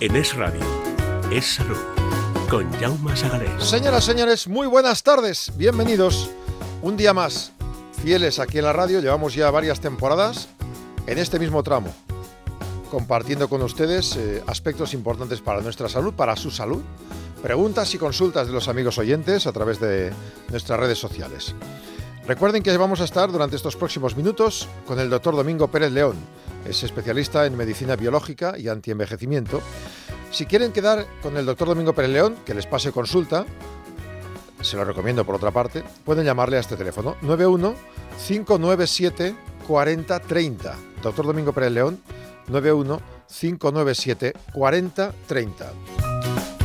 En Es Radio, Es Salud, con Jaume Sagalés. Señoras, señores, muy buenas tardes. Bienvenidos un día más. Fieles aquí en la radio, llevamos ya varias temporadas en este mismo tramo, compartiendo con ustedes eh, aspectos importantes para nuestra salud, para su salud, preguntas y consultas de los amigos oyentes a través de nuestras redes sociales. Recuerden que vamos a estar durante estos próximos minutos con el doctor Domingo Pérez León. Es especialista en medicina biológica y antienvejecimiento. Si quieren quedar con el doctor Domingo Pérez León, que les pase consulta, se lo recomiendo por otra parte, pueden llamarle a este teléfono 91 597 4030. Doctor Domingo Pérez León, 91 597 4030.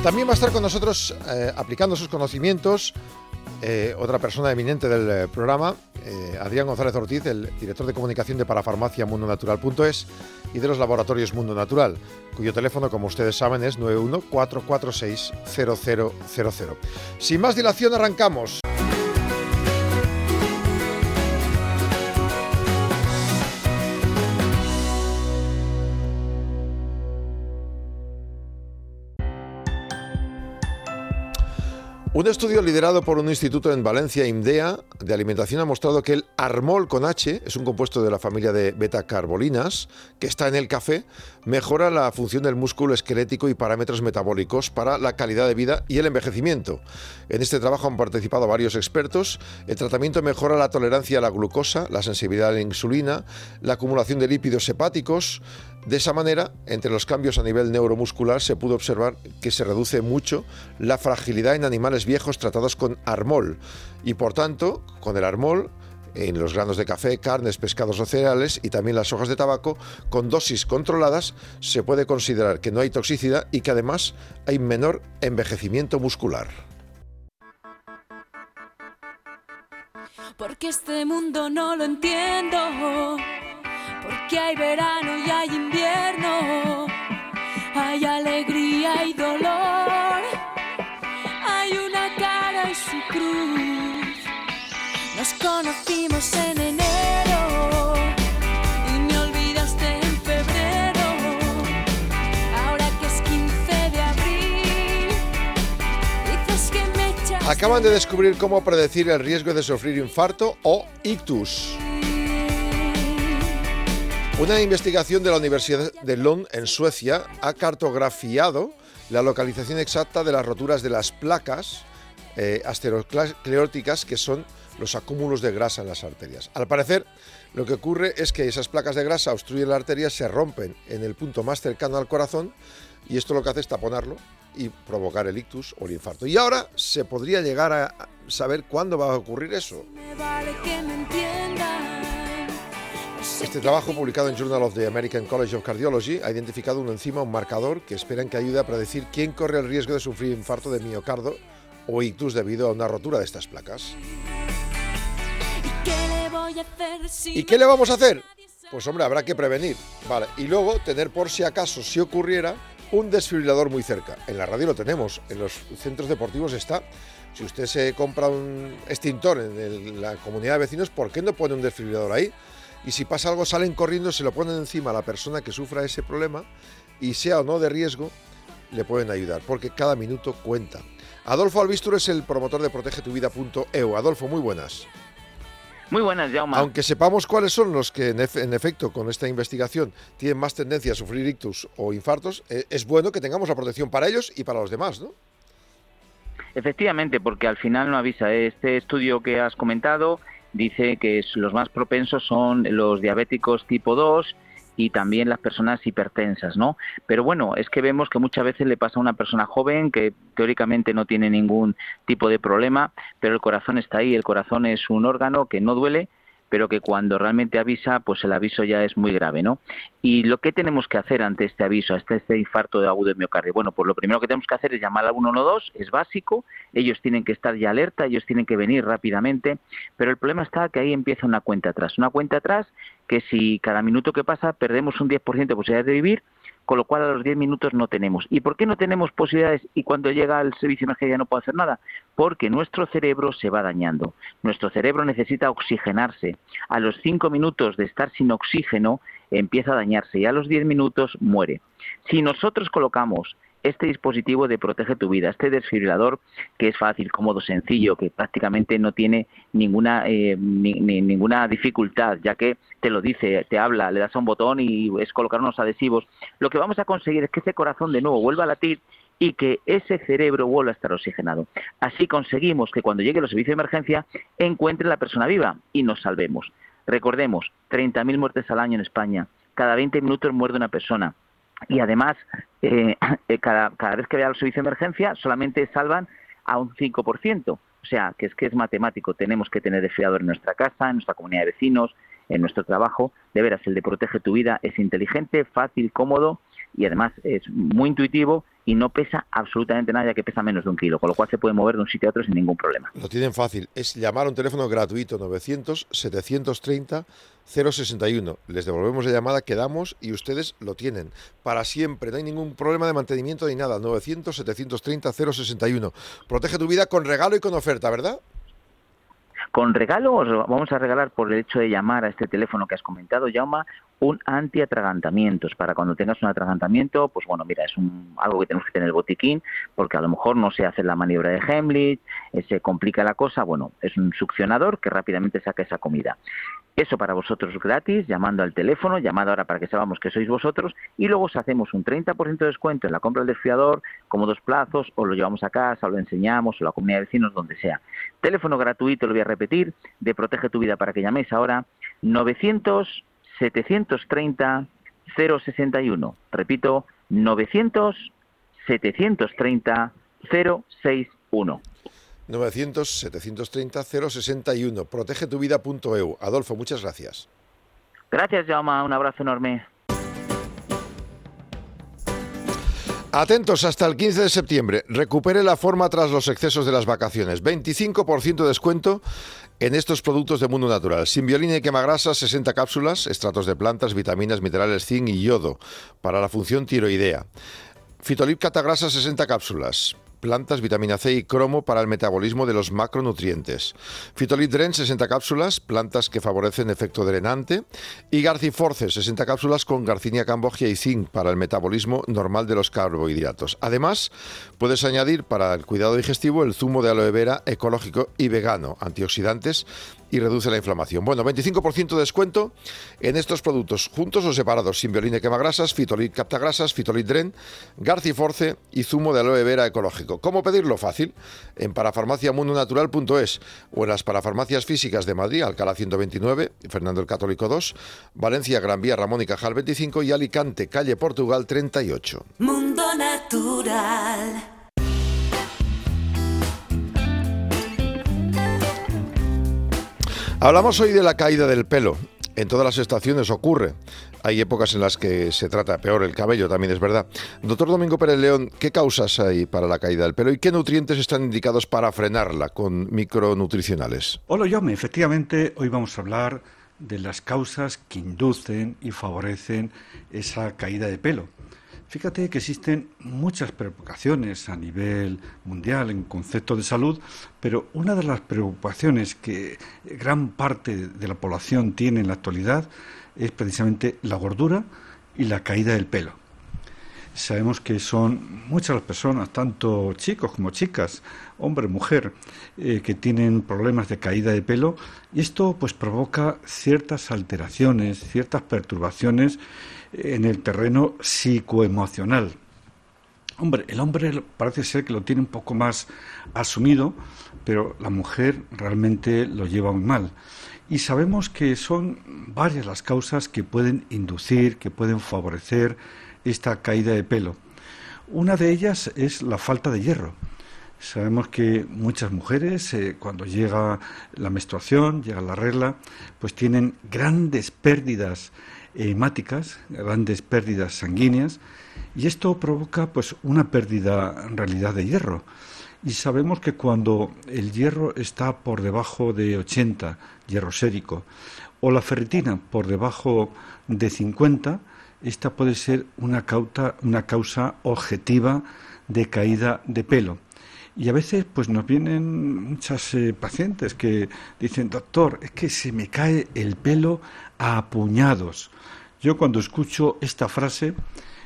También va a estar con nosotros eh, aplicando sus conocimientos eh, otra persona eminente del eh, programa, eh, Adrián González Ortiz, el director de comunicación de Parafarmacia Mundonatural.es y de los laboratorios Mundo Natural, cuyo teléfono, como ustedes saben, es 914460000. Sin más dilación, arrancamos. Un estudio liderado por un instituto en Valencia, IMDEA, de alimentación ha mostrado que el armol con H, es un compuesto de la familia de beta-carbolinas, que está en el café, mejora la función del músculo esquelético y parámetros metabólicos para la calidad de vida y el envejecimiento. En este trabajo han participado varios expertos. El tratamiento mejora la tolerancia a la glucosa, la sensibilidad a la insulina, la acumulación de lípidos hepáticos, de esa manera, entre los cambios a nivel neuromuscular se pudo observar que se reduce mucho la fragilidad en animales viejos tratados con armol y por tanto, con el armol en los granos de café, carnes, pescados o cereales y también las hojas de tabaco, con dosis controladas, se puede considerar que no hay toxicidad y que además hay menor envejecimiento muscular. Porque este mundo no lo entiendo porque hay verano y hay invierno, hay alegría y dolor, hay una cara y su cruz. Nos conocimos en enero y me olvidaste en febrero. Ahora que es 15 de abril, dices que me echas. Acaban de descubrir cómo predecir el riesgo de sufrir infarto o ictus. Una investigación de la Universidad de Lund en Suecia ha cartografiado la localización exacta de las roturas de las placas eh, asteroscleróticas, que son los acúmulos de grasa en las arterias. Al parecer, lo que ocurre es que esas placas de grasa obstruyen la arteria, se rompen en el punto más cercano al corazón y esto lo que hace es taponarlo y provocar el ictus o el infarto. Y ahora se podría llegar a saber cuándo va a ocurrir eso. Este trabajo, publicado en Journal of the American College of Cardiology, ha identificado un enzima, un marcador, que esperan que ayude a predecir quién corre el riesgo de sufrir infarto de miocardio o ictus debido a una rotura de estas placas. ¿Qué le voy a hacer si ¿Y qué le vamos a hacer? Pues hombre, habrá que prevenir. Vale, y luego tener por si acaso, si ocurriera, un desfibrilador muy cerca. En la radio lo tenemos, en los centros deportivos está. Si usted se compra un extintor en el- la comunidad de vecinos, ¿por qué no pone un desfibrilador ahí? Y si pasa algo, salen corriendo, se lo ponen encima a la persona que sufra ese problema y sea o no de riesgo, le pueden ayudar, porque cada minuto cuenta. Adolfo Albistur es el promotor de protegetuvida.eu. Adolfo, muy buenas. Muy buenas, Jaume. Aunque sepamos cuáles son los que en, efe- en efecto con esta investigación tienen más tendencia a sufrir ictus o infartos, eh, es bueno que tengamos la protección para ellos y para los demás, ¿no? Efectivamente, porque al final no avisa. Este estudio que has comentado dice que los más propensos son los diabéticos tipo 2 y también las personas hipertensas, ¿no? Pero bueno, es que vemos que muchas veces le pasa a una persona joven que teóricamente no tiene ningún tipo de problema, pero el corazón está ahí, el corazón es un órgano que no duele, pero que cuando realmente avisa, pues el aviso ya es muy grave, ¿no? Y lo que tenemos que hacer ante este aviso, ante este infarto de agudo de miocardio, bueno, pues lo primero que tenemos que hacer es llamar al 112, es básico, ellos tienen que estar ya alerta, ellos tienen que venir rápidamente, pero el problema está que ahí empieza una cuenta atrás, una cuenta atrás que si cada minuto que pasa perdemos un 10% de posibilidades de vivir, con lo cual a los 10 minutos no tenemos. ¿Y por qué no tenemos posibilidades y cuando llega el servicio de emergencia no puede hacer nada? Porque nuestro cerebro se va dañando. Nuestro cerebro necesita oxigenarse. A los 5 minutos de estar sin oxígeno, empieza a dañarse y a los 10 minutos muere. Si nosotros colocamos este dispositivo de Protege tu Vida, este desfibrilador que es fácil, cómodo, sencillo, que prácticamente no tiene ninguna, eh, ninguna dificultad, ya que te lo dice, te habla, le das a un botón y es colocar unos adhesivos, lo que vamos a conseguir es que ese corazón de nuevo vuelva a latir y que ese cerebro vuelva a estar oxigenado. Así conseguimos que cuando llegue los servicios de emergencia encuentre la persona viva y nos salvemos. Recordemos, 30.000 muertes al año en España, cada 20 minutos muere una persona y además eh, eh, cada, vez que vea el servicio de emergencia solamente salvan a un 5%. O sea, que es que es matemático. Tenemos que tener desfiador en nuestra casa, en nuestra comunidad de vecinos, en nuestro trabajo. De veras, el de Protege tu Vida es inteligente, fácil, cómodo y además es muy intuitivo y no pesa absolutamente nada, ya que pesa menos de un kilo, con lo cual se puede mover de un sitio a otro sin ningún problema. Lo tienen fácil, es llamar a un teléfono gratuito 900-730-061. Les devolvemos la llamada, quedamos y ustedes lo tienen para siempre, no hay ningún problema de mantenimiento ni nada. 900-730-061. Protege tu vida con regalo y con oferta, ¿verdad? Con regalo os vamos a regalar por el hecho de llamar a este teléfono que has comentado, Jauma, un antiatragantamientos para cuando tengas un atragantamiento, pues bueno, mira, es un, algo que tenemos que tener el botiquín porque a lo mejor no se hace la maniobra de Heimlich, eh, se complica la cosa, bueno, es un succionador que rápidamente saca esa comida. Eso para vosotros gratis, llamando al teléfono, llamado ahora para que sepamos que sois vosotros, y luego os hacemos un 30% de descuento en la compra del desfiador, como dos plazos, o lo llevamos a casa, o lo enseñamos, o la comunidad de vecinos, donde sea. Teléfono gratuito, lo voy a repetir, de Protege tu Vida para que llaméis ahora, 900 730 061. Repito, 900 730 061. 900 730 061. Protegetuvida.eu. Adolfo, muchas gracias. Gracias, Jaume. Un abrazo enorme. Atentos hasta el 15 de septiembre. Recupere la forma tras los excesos de las vacaciones. 25% de descuento en estos productos de mundo natural. Simbiolina y quemagrasas, 60 cápsulas, estratos de plantas, vitaminas, minerales, zinc y yodo para la función tiroidea. Fitolip catagrasa, 60 cápsulas plantas, vitamina C y cromo para el metabolismo de los macronutrientes. Fitolidren, 60 cápsulas, plantas que favorecen efecto drenante. Y Garciforce, 60 cápsulas con garcinia cambogia y zinc para el metabolismo normal de los carbohidratos. Además, puedes añadir para el cuidado digestivo el zumo de aloe vera ecológico y vegano, antioxidantes y reduce la inflamación. Bueno, 25% de descuento en estos productos, juntos o separados, Simbioline quemagrasas, Fitolit captagrasas, Fitolit Dren, Garciforce y zumo de aloe vera ecológico. ¿Cómo pedirlo? Fácil. En parafarmaciamundonatural.es o en las parafarmacias físicas de Madrid, Alcalá 129, Fernando el Católico 2, Valencia, Gran Vía, Ramón y Cajal 25 y Alicante, calle Portugal 38. Mundo Natural. Hablamos hoy de la caída del pelo. En todas las estaciones ocurre. Hay épocas en las que se trata peor el cabello, también es verdad. Doctor Domingo Pérez León, ¿qué causas hay para la caída del pelo y qué nutrientes están indicados para frenarla con micronutricionales? Hola, Yome. Efectivamente, hoy vamos a hablar de las causas que inducen y favorecen esa caída de pelo. Fíjate que existen muchas preocupaciones a nivel mundial en concepto de salud, pero una de las preocupaciones que gran parte de la población tiene en la actualidad es precisamente la gordura y la caída del pelo. Sabemos que son muchas las personas, tanto chicos como chicas, hombre, mujer, eh, que tienen problemas de caída de pelo y esto pues provoca ciertas alteraciones, ciertas perturbaciones en el terreno psicoemocional. Hombre, el hombre parece ser que lo tiene un poco más asumido, pero la mujer realmente lo lleva muy mal. Y sabemos que son varias las causas que pueden inducir, que pueden favorecer esta caída de pelo. Una de ellas es la falta de hierro. Sabemos que muchas mujeres, eh, cuando llega la menstruación, llega la regla, pues tienen grandes pérdidas hemáticas, grandes pérdidas sanguíneas, y esto provoca pues una pérdida en realidad de hierro. Y sabemos que cuando el hierro está por debajo de 80, hierro sérico, o la ferritina por debajo de 50, esta puede ser una, causa, una causa objetiva de caída de pelo. Y a veces pues nos vienen muchas eh, pacientes que dicen, doctor, es que se me cae el pelo a puñados. Yo cuando escucho esta frase,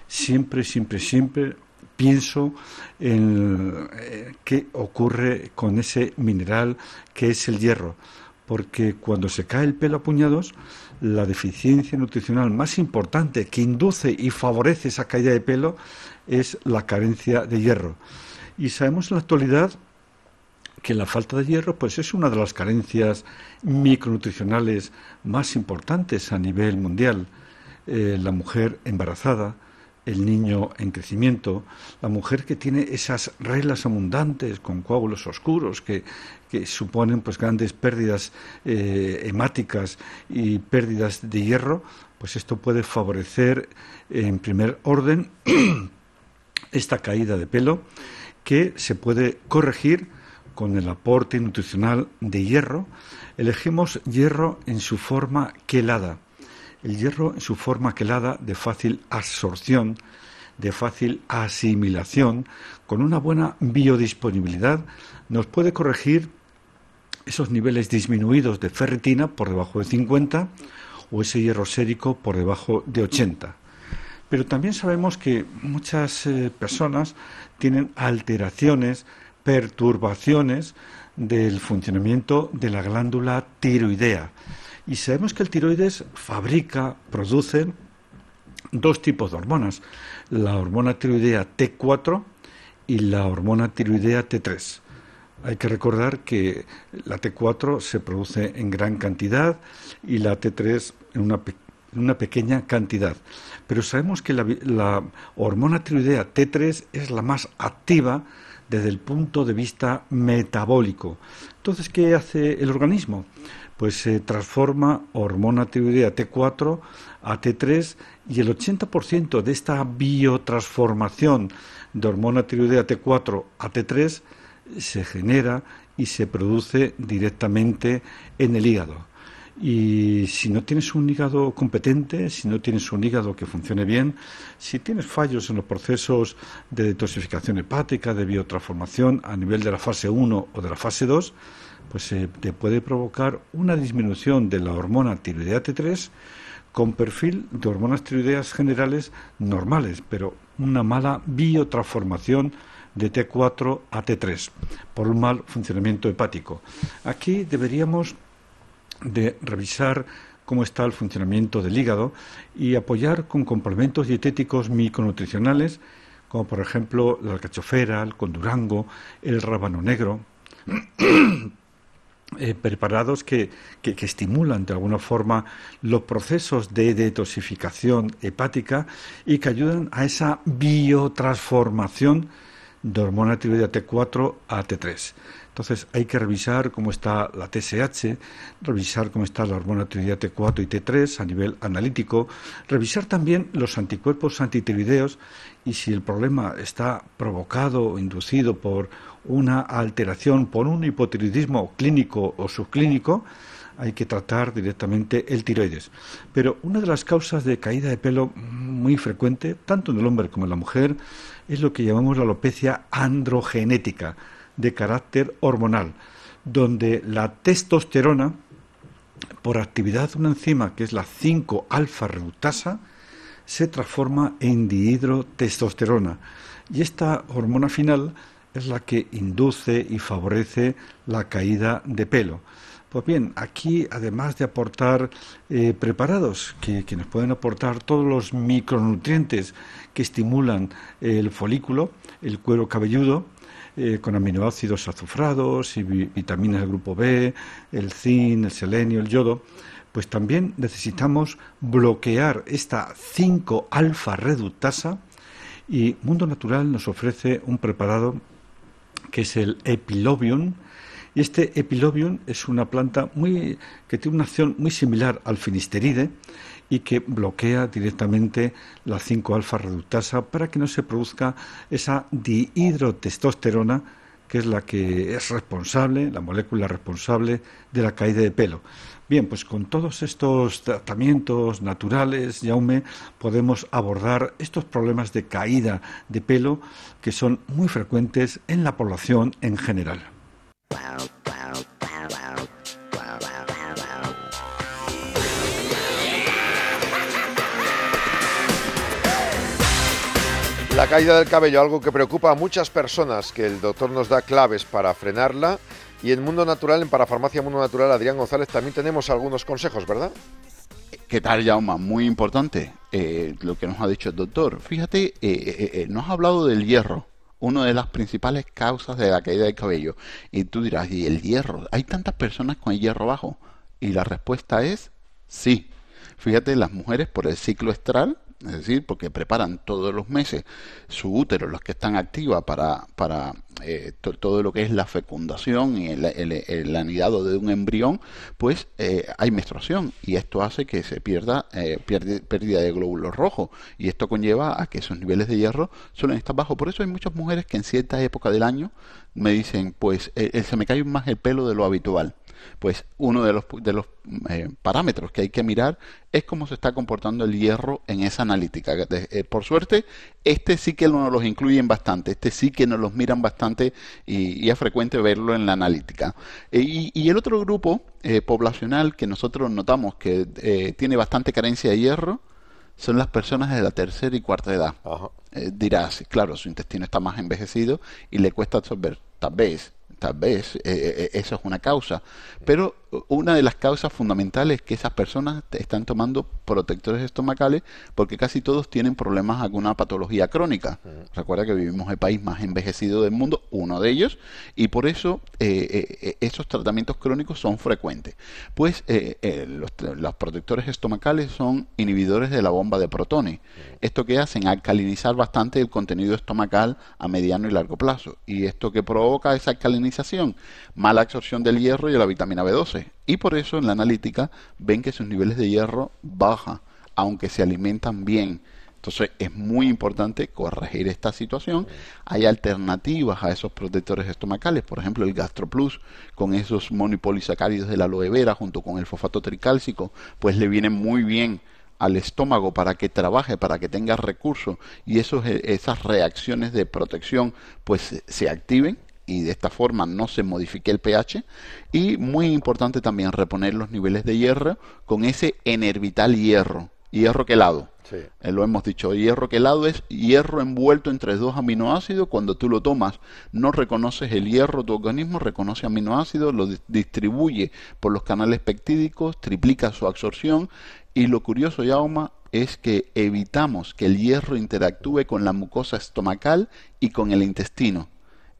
siempre, siempre, siempre pienso en eh, qué ocurre con ese mineral que es el hierro, porque cuando se cae el pelo a puñados, la deficiencia nutricional más importante que induce y favorece esa caída de pelo es la carencia de hierro. Y sabemos en la actualidad que la falta de hierro pues es una de las carencias micronutricionales más importantes a nivel mundial. Eh, la mujer embarazada, el niño en crecimiento, la mujer que tiene esas reglas abundantes con coágulos oscuros que, suponen pues grandes pérdidas eh, hemáticas y pérdidas de hierro, pues esto puede favorecer en primer orden esta caída de pelo que se puede corregir con el aporte nutricional de hierro. Elegimos hierro en su forma quelada el hierro en su forma quelada de fácil absorción, de fácil asimilación, con una buena biodisponibilidad, nos puede corregir esos niveles disminuidos de ferritina por debajo de 50 o ese hierro sérico por debajo de 80. Pero también sabemos que muchas eh, personas tienen alteraciones, perturbaciones del funcionamiento de la glándula tiroidea. Y sabemos que el tiroides fabrica, produce dos tipos de hormonas, la hormona tiroidea T4 y la hormona tiroidea T3. Hay que recordar que la T4 se produce en gran cantidad y la T3 en una, una pequeña cantidad. Pero sabemos que la, hormona tiroidea T3 es la más activa desde el punto de vista metabólico. Entonces, ¿qué hace el organismo? pues se transforma hormona tiroidea T4 a T3 y el 80% de esta biotransformación de hormona tiroidea T4 a T3 se genera y se produce directamente en el hígado. Y si no tienes un hígado competente, si no tienes un hígado que funcione bien, si tienes fallos en los procesos de detoxificación hepática, de biotransformación a nivel de la fase 1 o de la fase 2, pues se te puede provocar una disminución de la hormona tiroidea T3 con perfil de hormonas tiroideas generales normales, pero una mala biotransformación de T4 a T3 por un mal funcionamiento hepático. Aquí deberíamos de revisar cómo está el funcionamiento del hígado y apoyar con complementos dietéticos micronutricionales como por ejemplo la alcachofera, el condurango, el rábano negro, eh, preparados que, que, estimulan de alguna forma los procesos de detoxificación hepática y que ayudan a esa biotransformación de hormona tiroidea T4 a T3. Entonces hay que revisar cómo está la TSH, revisar cómo está la hormona tiroidea T4 y T3 a nivel analítico, revisar también los anticuerpos antitiroideos y si el problema está provocado o inducido por una alteración, por un hipotiroidismo clínico o subclínico, hay que tratar directamente el tiroides. Pero una de las causas de caída de pelo muy frecuente, tanto en el hombre como en la mujer, es lo que llamamos la alopecia androgenética, de carácter hormonal, donde la testosterona, por actividad de una enzima que es la 5-alfa reductasa, se transforma en dihidrotestosterona. Y esta hormona final es la que induce y favorece la caída de pelo. Pues bien, aquí además de aportar eh, preparados que, nos pueden aportar todos los micronutrientes que estimulan el folículo, el cuero cabelludo, eh, con aminoácidos azufrados y vitaminas del grupo B, el zinc, el selenio, el yodo, pues también necesitamos bloquear esta 5-alfa reductasa y Mundo Natural nos ofrece un preparado que es el Epilobium y este Epilobium es una planta muy que tiene una acción muy similar al finisteride y que bloquea directamente la 5-alfa reductasa para que no se produzca esa dihidrotestosterona que es la que es responsable, la molécula responsable de la caída de pelo. Bien, pues con todos estos tratamientos naturales, Jaume, podemos abordar estos problemas de caída de pelo que son muy frecuentes en la población en general. La caída del cabello, algo que preocupa a muchas personas, que el doctor nos da claves para frenarla. Y en Mundo Natural, en Parafarmacia Mundo Natural, Adrián González, también tenemos algunos consejos, ¿verdad? ¿Qué tal, Jauma? Muy importante eh, lo que nos ha dicho el doctor. Fíjate, eh, eh, eh nos ha hablado del hierro una de las principales causas de la caída del cabello. Y tú dirás, ¿y el hierro? ¿Hay tantas personas con el hierro bajo? Y la respuesta es sí. Fíjate, las mujeres por el ciclo estral, es decir, porque preparan todos los meses su útero, los que están activas para, para eh, todo lo que es la fecundación y el, anidado de un embrión, pues eh, hay menstruación. Y esto hace que se pierda eh, pérdida de glóbulos rojos. Y esto conlleva a que esos niveles de hierro suelen estar bajos. Por eso hay muchas mujeres que en cierta época del año me dicen, pues se me cae más el pelo de lo habitual pues uno de los, de los eh, parámetros que hay que mirar es cómo se está comportando el hierro en esa analítica. Eh, por suerte, este sí que nos los incluyen bastante, este sí que nos los miran bastante y, es frecuente verlo en la analítica. Eh, y, el otro grupo poblacional que nosotros notamos que tiene bastante carencia de hierro, son las personas de la tercera y cuarta edad. dirás, claro, su intestino está más envejecido y le cuesta absorber. Tal vez tal vez eh, eh, eh, eso es una causa, pero una de las causas fundamentales es que esas personas están tomando protectores estomacales porque casi todos tienen problemas alguna patología crónica. Recuerda que vivimos el país más envejecido del mundo, uno de ellos, y por eso esos tratamientos crónicos son frecuentes. Pues los, los, protectores estomacales son inhibidores de la bomba de protones. Esto que hacen alcalinizar bastante el contenido estomacal a mediano y largo plazo. Y esto que provoca esa alcalinización mala absorción del hierro y de la vitamina B12. Y por eso en la analítica ven que sus niveles de hierro bajan, aunque se alimentan bien. Entonces es muy importante corregir esta situación. Hay alternativas a esos protectores estomacales, por ejemplo el GastroPlus con esos monopolisacáridos de la aloe vera junto con el fosfato tricálcico, pues le viene muy bien al estómago para que trabaje, para que tenga recursos y esos, esas reacciones de protección pues se activen y de esta forma no se modifique el pH. Y muy importante también reponer los niveles de hierro con ese enervital hierro, hierro quelado. Sí. Eh, lo hemos dicho, hierro quelado es hierro envuelto entre dos aminoácidos. Cuando tú lo tomas, no reconoces el hierro, tu organismo reconoce aminoácidos, lo distribuye por los canales peptídicos, triplica su absorción. Y lo curioso, Yauma, es que evitamos que el hierro interactúe con la mucosa estomacal y con el intestino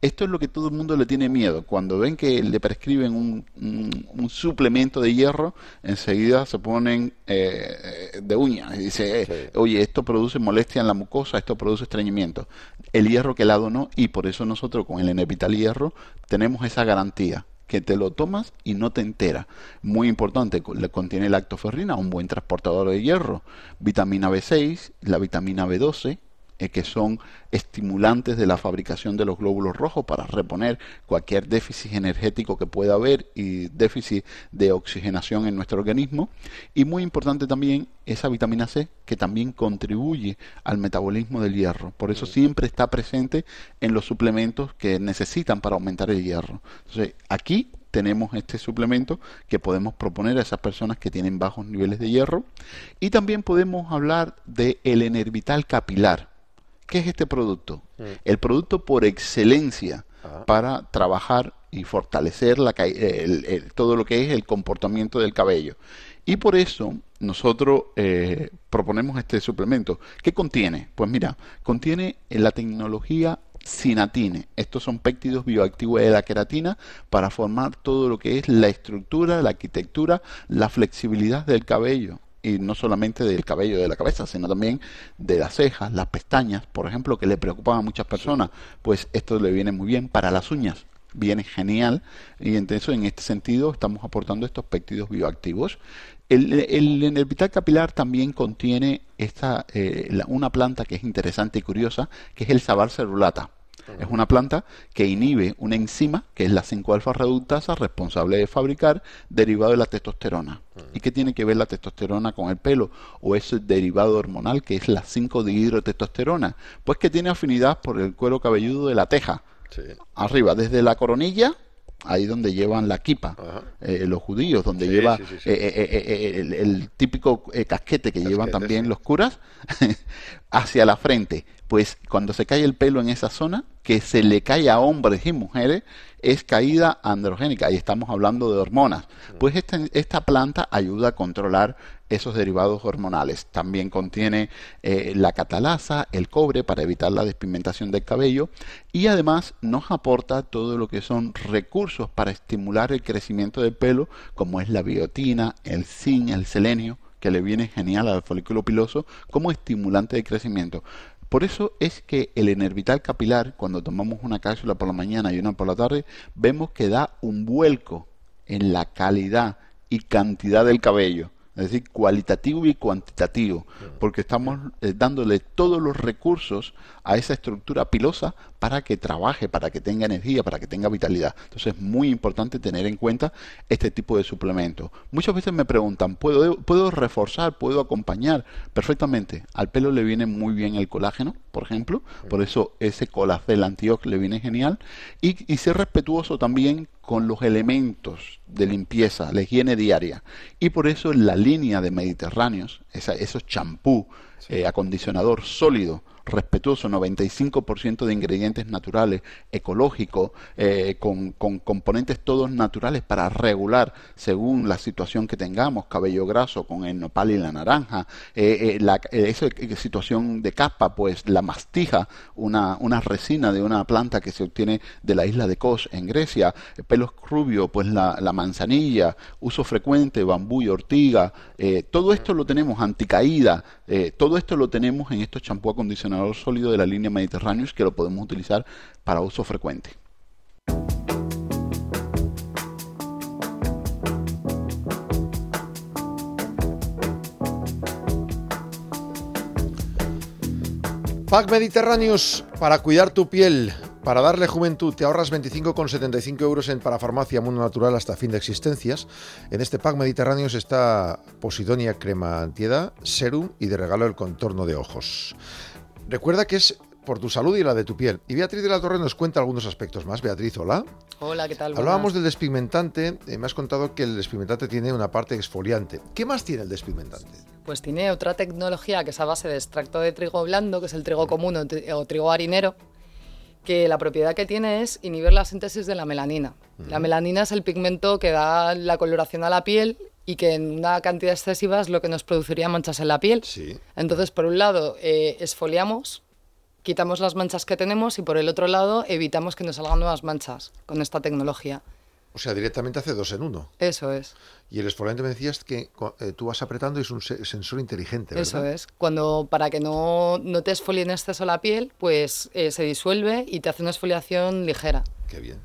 esto es lo que todo el mundo le tiene miedo. Cuando ven que le prescriben un, suplemento de hierro, enseguida se ponen eh, de uñas y dice, eh, oye, esto produce molestia en la mucosa, esto produce estreñimiento. El hierro quelado no, y por eso nosotros con el Enepital Hierro tenemos esa garantía que te lo tomas y no te entera. Muy importante, le contiene lactoferrina, un buen transportador de hierro, vitamina B6, la vitamina B12, eh, que son estimulantes de la fabricación de los glóbulos rojos para reponer cualquier déficit energético que pueda haber y déficit de oxigenación en nuestro organismo. Y muy importante también esa vitamina C que también contribuye al metabolismo del hierro. Por eso siempre está presente en los suplementos que necesitan para aumentar el hierro. Entonces, aquí tenemos este suplemento que podemos proponer a esas personas que tienen bajos niveles de hierro. Y también podemos hablar de el Enervital capilar. ¿Qué es este producto? Mm. El producto por excelencia para trabajar y fortalecer la, todo lo que es el comportamiento del cabello. Y por eso nosotros eh, proponemos este suplemento. ¿Qué contiene? Pues mira, contiene la tecnología Sinatine. Estos son péptidos bioactivos de la queratina para formar todo lo que es la estructura, la arquitectura, la flexibilidad del cabello y no solamente del cabello de la cabeza, sino también de las cejas, las pestañas, por ejemplo, que le preocupan a muchas personas, pues esto le viene muy bien para las uñas, viene genial y entonces en este sentido estamos aportando estos péptidos bioactivos. El, el, el vital capilar también contiene esta, eh, una planta que es interesante y curiosa, que es el sabar celulata. Es una planta que inhibe una enzima, que es la 5-alfa reductasa, responsable de fabricar derivado de la testosterona. ¿Y qué tiene que ver la testosterona con el pelo? ¿O ese derivado hormonal que es la 5-dihidrotestosterona? Pues que tiene afinidad por el cuero cabelludo de la teja. Arriba, desde la coronilla ahí donde llevan la kipa, eh, los judíos, donde Sí, lleva sí, sí, sí. eh, el, el típico eh, casquete que llevan también los curas, hacia la frente. Pues cuando se cae el pelo en esa zona, que se le cae a hombres y mujeres, es caída androgénica. Y estamos hablando de hormonas. Pues esta, esta planta ayuda a controlar esos derivados hormonales. También contiene eh, la catalasa, el cobre para evitar la despigmentación del cabello y además nos aporta todo lo que son recursos para estimular el crecimiento del pelo, como es la biotina, el zinc, el selenio, que le viene genial al folículo piloso como estimulante de crecimiento. Por eso es que el Enervital capilar, cuando tomamos una cápsula por la mañana y una por la tarde, vemos que da un vuelco en la calidad y cantidad del cabello. Es decir, cualitativo y cuantitativo, porque estamos eh, dándole todos los recursos a esa estructura pilosa para que trabaje, para que tenga energía, para que tenga vitalidad. Entonces es muy importante tener en cuenta este tipo de suplementos. Muchas veces me preguntan, ¿puedo, ¿puedo reforzar, puedo acompañar? Perfectamente. Al pelo le viene muy bien el colágeno, por ejemplo, por eso ese colacel antiox le viene genial. Y, y ser respetuoso también con los elementos de limpieza, la higiene diaria. Y por eso la línea de Mediterráneos, esa- esos champú, eh, acondicionador sólido, respetuoso, 95% de ingredientes naturales, ecológicos, eh, con, con componentes todos naturales para regular según la situación que tengamos, cabello graso con el nopal y la naranja, eh, eh, la, esa situación de capa, pues la mastija, una, una resina de una planta que se obtiene de la isla de Kos en Grecia, pelos rubios, pues la, la manzanilla, uso frecuente, bambú y ortiga, todo esto lo tenemos, anticaída, todo esto lo tenemos en estos champú sólido de la línea Mediterráneos que lo podemos utilizar para uso frecuente. Pack Mediterráneos para cuidar tu piel, para darle juventud. Te ahorras 25,75 euros en Parafarmacia Mundo Natural hasta fin de existencias. En este pack Mediterráneos está Posidonia crema antiedad, serum y de regalo el contorno de ojos. Recuerda que es por tu salud y la de tu piel. Y Beatriz de la Torre nos cuenta algunos aspectos más. Beatriz, hola. Hola, ¿qué tal? Hablábamos Buenas. del despigmentante. eh, me has contado que el despigmentante tiene una parte exfoliante. ¿Qué más tiene el despigmentante? Pues tiene otra tecnología que es a base de extracto de trigo blando, que es el trigo común o, tri- o trigo harinero, que la propiedad que tiene es inhibir la síntesis de la melanina. La melanina es el pigmento que da la coloración a la piel y que en una cantidad excesiva es lo que nos produciría manchas en la piel. Sí. Entonces, por un lado, eh, esfoliamos, quitamos las manchas que tenemos y por el otro lado, evitamos que nos salgan nuevas manchas con esta tecnología. O sea, directamente hace dos en uno. Eso es. Y el exfoliante me decías que eh, tú vas apretando y es un se- sensor inteligente, ¿verdad? Eso es. Cuando para que no, no te exfolie en exceso la piel, pues eh, se disuelve y te hace una exfoliación ligera. Qué bien.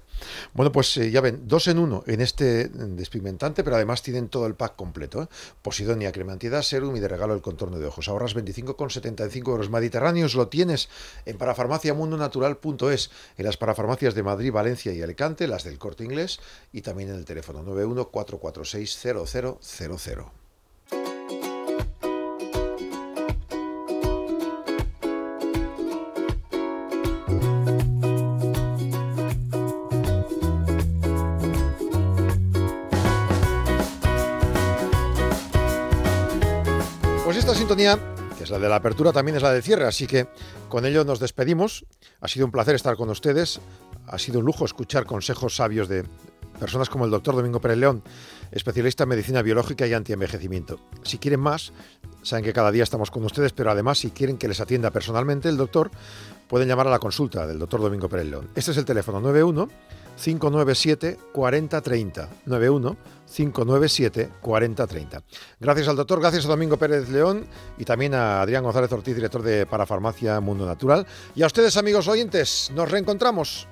Bueno, pues eh, ya ven, dos en uno en este mm, despigmentante, pero además tienen todo el pack completo. ¿eh? Posidonia, crema antiedad, serum y de regalo el contorno de ojos. Ahorras 25,75 euros. Mediterráneos lo tienes en parafarmaciamundonatural.es, en las parafarmacias de Madrid, Valencia y Alicante, las del Corte Inglés y también en el teléfono 91 que es la de la apertura, también es la del cierre, así que con ello nos despedimos. Ha sido un placer estar con ustedes, ha sido un lujo escuchar consejos sabios de personas como el doctor Domingo Pérez León, especialista en medicina biológica y antienvejecimiento. Si quieren más, saben que cada día estamos con ustedes, pero además si quieren que les atienda personalmente el doctor, pueden llamar a la consulta del doctor Domingo Pérez León. Este es el teléfono 91 597 4030 91 597 4030. Gracias al doctor, gracias a Domingo Pérez León y también a Adrián González Ortiz, director de Parafarmacia Mundo Natural. Y a ustedes, amigos oyentes, nos reencontramos.